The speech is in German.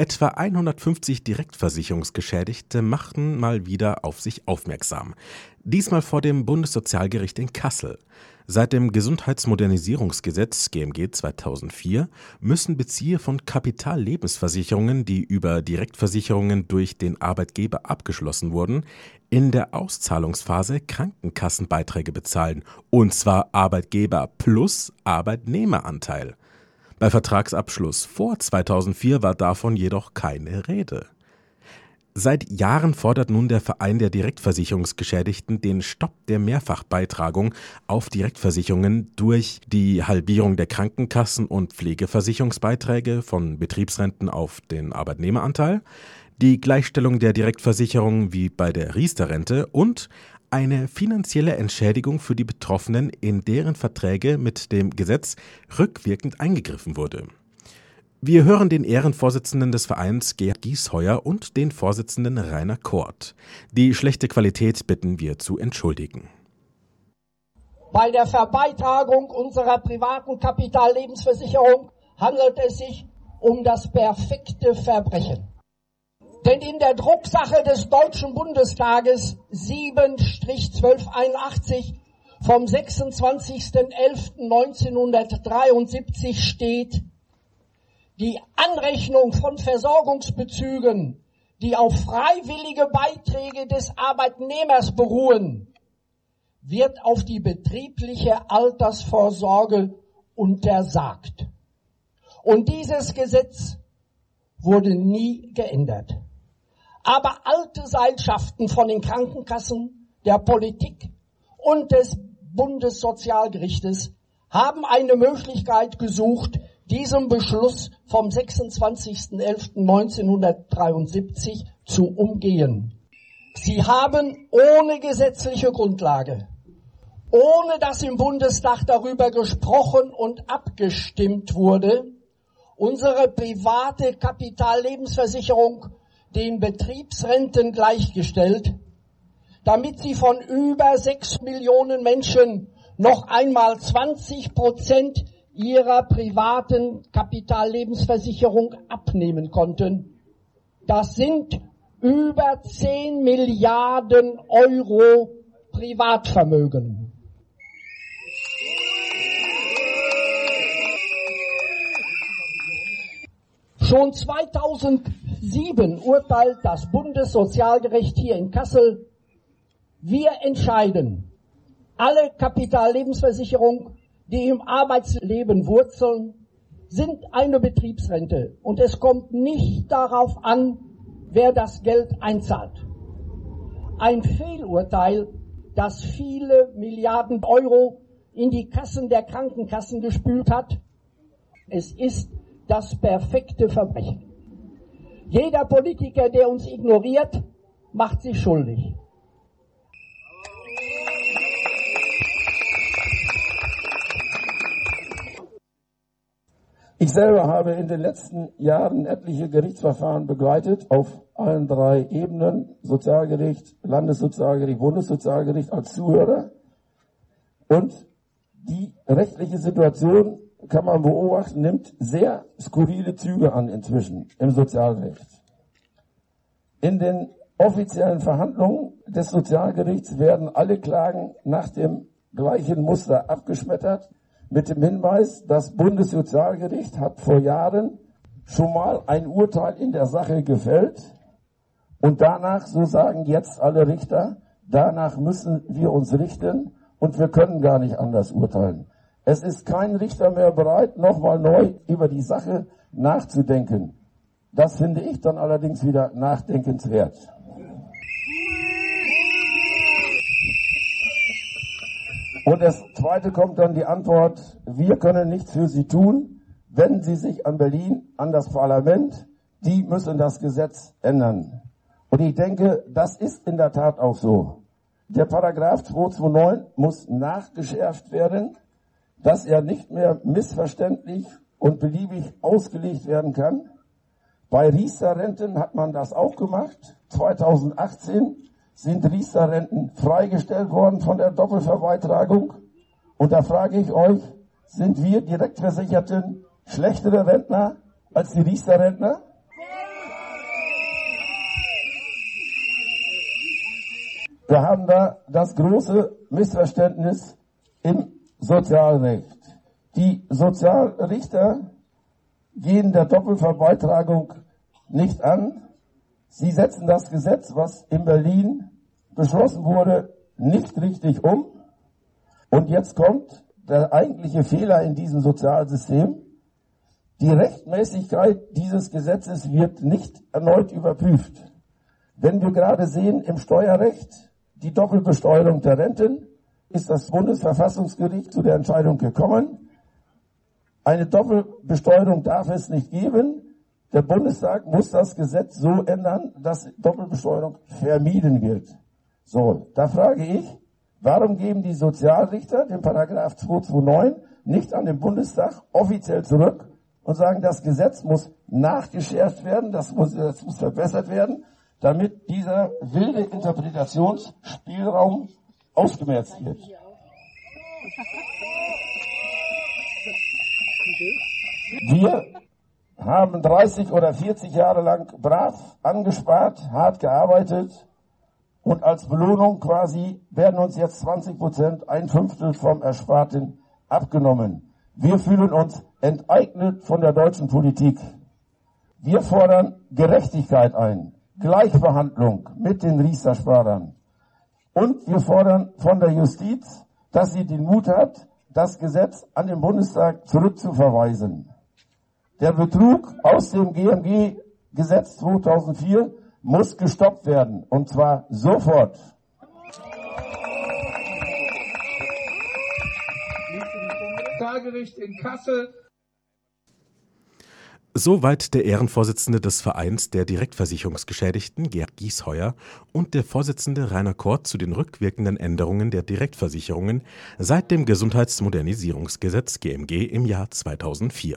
Etwa 150 Direktversicherungsgeschädigte machten mal wieder auf sich aufmerksam. Diesmal vor dem Bundessozialgericht in Kassel. Seit dem Gesundheitsmodernisierungsgesetz GMG 2004 müssen Bezieher von Kapitallebensversicherungen, die über Direktversicherungen durch den Arbeitgeber abgeschlossen wurden, in der Auszahlungsphase Krankenkassenbeiträge bezahlen, und zwar Arbeitgeber plus Arbeitnehmeranteil. Bei Vertragsabschluss vor 2004 war davon jedoch keine Rede. Seit Jahren fordert nun der Verein der Direktversicherungsgeschädigten den Stopp der Mehrfachbeitragung auf Direktversicherungen durch die Halbierung der Krankenkassen- und Pflegeversicherungsbeiträge von Betriebsrenten auf den Arbeitnehmeranteil, die Gleichstellung der Direktversicherung wie bei der Riester-Rente und eine finanzielle Entschädigung für die Betroffenen, in deren Verträge mit dem Gesetz rückwirkend eingegriffen wurde. Wir hören den Ehrenvorsitzenden des Vereins Gerd Giesheuer und den Vorsitzenden Rainer Kort. Die schlechte Qualität bitten wir zu entschuldigen. Bei der Verbeitragung unserer privaten Kapitallebensversicherung handelt es sich um das perfekte Verbrechen. Denn in der Drucksache des Deutschen Bundestages 7-1281 vom 26.11.1973 steht, die Anrechnung von Versorgungsbezügen, die auf freiwillige Beiträge des Arbeitnehmers beruhen, wird auf die betriebliche Altersvorsorge untersagt. Und dieses Gesetz wurde nie geändert. Aber alte Seilschaften von den Krankenkassen, der Politik und des Bundessozialgerichtes haben eine Möglichkeit gesucht, diesem Beschluss vom 26.11.1973 zu umgehen. Sie haben ohne gesetzliche Grundlage, ohne dass im Bundestag darüber gesprochen und abgestimmt wurde, unsere private Kapitallebensversicherung den Betriebsrenten gleichgestellt, damit sie von über sechs Millionen Menschen noch einmal 20 Prozent ihrer privaten Kapitallebensversicherung abnehmen konnten. Das sind über 10 Milliarden Euro Privatvermögen. Schon 2007 urteilt das Bundessozialgericht hier in Kassel, wir entscheiden, alle Kapitallebensversicherungen, die im Arbeitsleben wurzeln, sind eine Betriebsrente und es kommt nicht darauf an, wer das Geld einzahlt. Ein Fehlurteil, das viele Milliarden Euro in die Kassen der Krankenkassen gespült hat. Es ist das perfekte Verbrechen. Jeder Politiker, der uns ignoriert, macht sich schuldig. Ich selber habe in den letzten Jahren etliche Gerichtsverfahren begleitet auf allen drei Ebenen, Sozialgericht, Landessozialgericht, Bundessozialgericht als Zuhörer. Und die rechtliche Situation kann man beobachten, nimmt sehr skurrile Züge an inzwischen im Sozialrecht. In den offiziellen Verhandlungen des Sozialgerichts werden alle Klagen nach dem gleichen Muster abgeschmettert, mit dem Hinweis, das Bundessozialgericht hat vor Jahren schon mal ein Urteil in der Sache gefällt und danach, so sagen jetzt alle Richter, danach müssen wir uns richten und wir können gar nicht anders urteilen. Es ist kein Richter mehr bereit, nochmal neu über die Sache nachzudenken. Das finde ich dann allerdings wieder nachdenkenswert. Und das zweite kommt dann die Antwort, wir können nichts für Sie tun, wenden Sie sich an Berlin, an das Parlament, die müssen das Gesetz ändern. Und ich denke, das ist in der Tat auch so. Der Paragraph 229 muss nachgeschärft werden dass er nicht mehr missverständlich und beliebig ausgelegt werden kann. Bei Riester-Renten hat man das auch gemacht. 2018 sind Riester-Renten freigestellt worden von der Doppelverweitragung. Und da frage ich euch, sind wir Direktversicherten schlechtere Rentner als die Riester-Rentner? Wir haben da das große Missverständnis im Sozialrecht. Die Sozialrichter gehen der Doppelverbeitragung nicht an. Sie setzen das Gesetz, was in Berlin beschlossen wurde, nicht richtig um. Und jetzt kommt der eigentliche Fehler in diesem Sozialsystem. Die Rechtmäßigkeit dieses Gesetzes wird nicht erneut überprüft. Wenn wir gerade sehen im Steuerrecht die Doppelbesteuerung der Renten, ist das Bundesverfassungsgericht zu der Entscheidung gekommen. Eine Doppelbesteuerung darf es nicht geben. Der Bundestag muss das Gesetz so ändern, dass Doppelbesteuerung vermieden wird. So, da frage ich, warum geben die Sozialrichter den Paragraph 229 nicht an den Bundestag offiziell zurück und sagen, das Gesetz muss nachgeschärft werden, das muss, das muss verbessert werden, damit dieser wilde Interpretationsspielraum ausgemerzt wird. Wir haben 30 oder 40 Jahre lang brav angespart, hart gearbeitet und als Belohnung quasi werden uns jetzt 20 Prozent, ein Fünftel vom Ersparten abgenommen. Wir fühlen uns enteignet von der deutschen Politik. Wir fordern Gerechtigkeit ein, Gleichbehandlung mit den Riester-Sparern. Und wir fordern von der Justiz, dass sie den Mut hat, das Gesetz an den Bundestag zurückzuverweisen. Der Betrug aus dem GMG-Gesetz 2004 muss gestoppt werden, und zwar sofort. Sozialgericht in Kassel Soweit der Ehrenvorsitzende des Vereins der Direktversicherungsgeschädigten, Gerd Giesheuer, und der Vorsitzende Rainer Kort zu den rückwirkenden Änderungen der Direktversicherungen seit dem Gesundheitsmodernisierungsgesetz GMG im Jahr 2004.